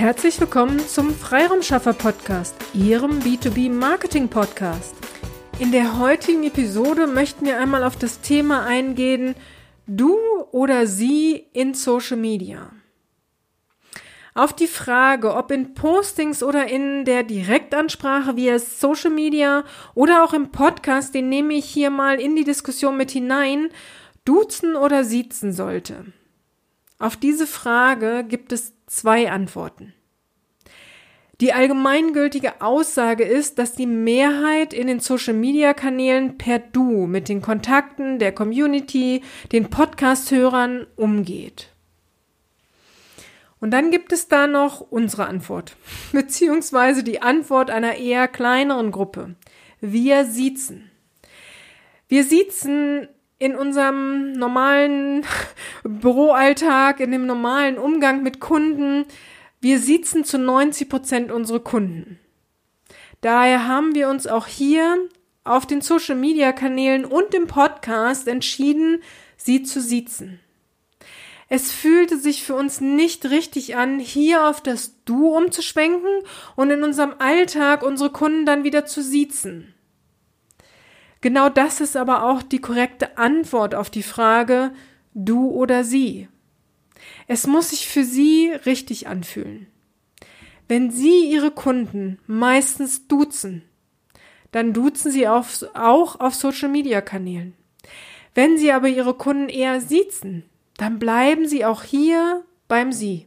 Herzlich willkommen zum Freiraumschaffer Podcast, Ihrem B2B Marketing Podcast. In der heutigen Episode möchten wir einmal auf das Thema eingehen, du oder sie in Social Media. Auf die Frage, ob in Postings oder in der Direktansprache via Social Media oder auch im Podcast, den nehme ich hier mal in die Diskussion mit hinein, duzen oder siezen sollte. Auf diese Frage gibt es zwei Antworten. Die allgemeingültige Aussage ist, dass die Mehrheit in den Social-Media-Kanälen per Du mit den Kontakten der Community, den Podcast-Hörern umgeht. Und dann gibt es da noch unsere Antwort, beziehungsweise die Antwort einer eher kleineren Gruppe. Wir siezen. Wir siezen in unserem normalen Büroalltag, in dem normalen Umgang mit Kunden, wir sitzen zu 90 Prozent unsere Kunden. Daher haben wir uns auch hier auf den Social Media Kanälen und im Podcast entschieden, sie zu siezen. Es fühlte sich für uns nicht richtig an, hier auf das Du umzuschwenken und in unserem Alltag unsere Kunden dann wieder zu siezen. Genau das ist aber auch die korrekte Antwort auf die Frage du oder sie. Es muss sich für sie richtig anfühlen. Wenn Sie Ihre Kunden meistens duzen, dann duzen Sie auf, auch auf Social-Media-Kanälen. Wenn Sie aber Ihre Kunden eher siezen, dann bleiben Sie auch hier beim Sie.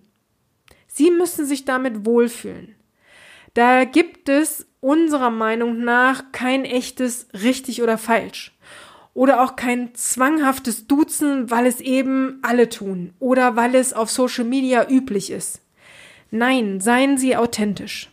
Sie müssen sich damit wohlfühlen. Da gibt es unserer Meinung nach kein echtes richtig oder falsch. Oder auch kein zwanghaftes Duzen, weil es eben alle tun oder weil es auf Social Media üblich ist. Nein, seien Sie authentisch.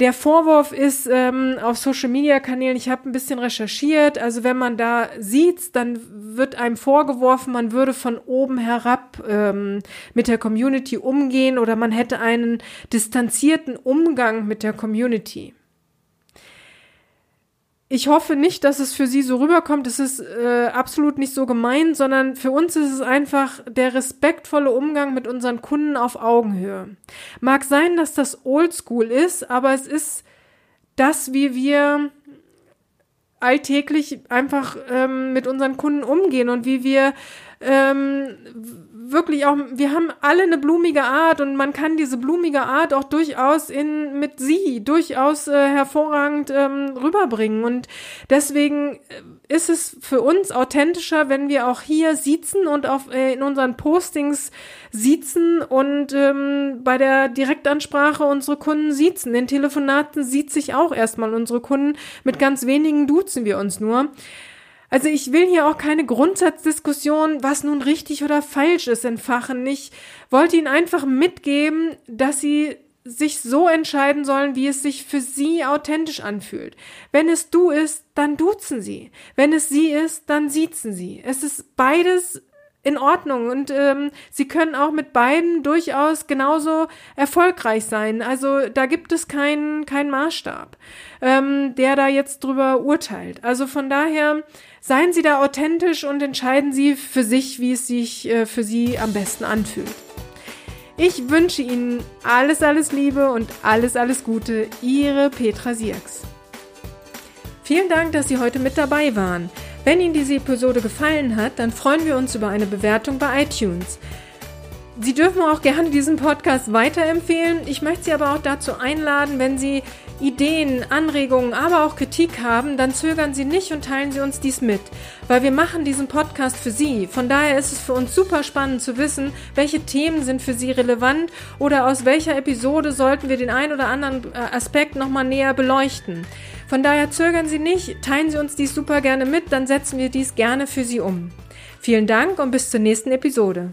Der Vorwurf ist ähm, auf Social Media Kanälen, ich habe ein bisschen recherchiert, also wenn man da sieht, dann wird einem vorgeworfen, man würde von oben herab ähm, mit der Community umgehen oder man hätte einen distanzierten Umgang mit der Community ich hoffe nicht, dass es für sie so rüberkommt. Es ist äh, absolut nicht so gemeint, sondern für uns ist es einfach der respektvolle Umgang mit unseren Kunden auf Augenhöhe. Mag sein, dass das Oldschool ist, aber es ist das, wie wir alltäglich einfach ähm, mit unseren Kunden umgehen und wie wir ähm, wirklich auch, wir haben alle eine blumige Art und man kann diese blumige Art auch durchaus in mit sie durchaus äh, hervorragend ähm, rüberbringen und deswegen äh, ist es für uns authentischer, wenn wir auch hier siezen und auf äh, in unseren Postings siezen und ähm, bei der Direktansprache unsere Kunden siezen. In Telefonaten sieht sich auch erstmal unsere Kunden. Mit ganz wenigen duzen wir uns nur. Also ich will hier auch keine Grundsatzdiskussion, was nun richtig oder falsch ist, entfachen. Ich wollte Ihnen einfach mitgeben, dass Sie sich so entscheiden sollen, wie es sich für Sie authentisch anfühlt. Wenn es du ist, dann duzen Sie. Wenn es sie ist, dann siezen Sie. Es ist beides in Ordnung und ähm, sie können auch mit beiden durchaus genauso erfolgreich sein. Also da gibt es keinen keinen Maßstab, ähm, der da jetzt drüber urteilt. Also von daher seien Sie da authentisch und entscheiden Sie für sich, wie es sich äh, für Sie am besten anfühlt. Ich wünsche Ihnen alles, alles Liebe und alles, alles Gute. Ihre Petra Sierks. Vielen Dank, dass Sie heute mit dabei waren. Wenn Ihnen diese Episode gefallen hat, dann freuen wir uns über eine Bewertung bei iTunes. Sie dürfen auch gerne diesen Podcast weiterempfehlen. Ich möchte Sie aber auch dazu einladen, wenn Sie Ideen, Anregungen, aber auch Kritik haben, dann zögern Sie nicht und teilen Sie uns dies mit, weil wir machen diesen Podcast für Sie. Von daher ist es für uns super spannend zu wissen, welche Themen sind für Sie relevant oder aus welcher Episode sollten wir den einen oder anderen äh, Aspekt nochmal näher beleuchten. Von daher zögern Sie nicht, teilen Sie uns dies super gerne mit, dann setzen wir dies gerne für Sie um. Vielen Dank und bis zur nächsten Episode.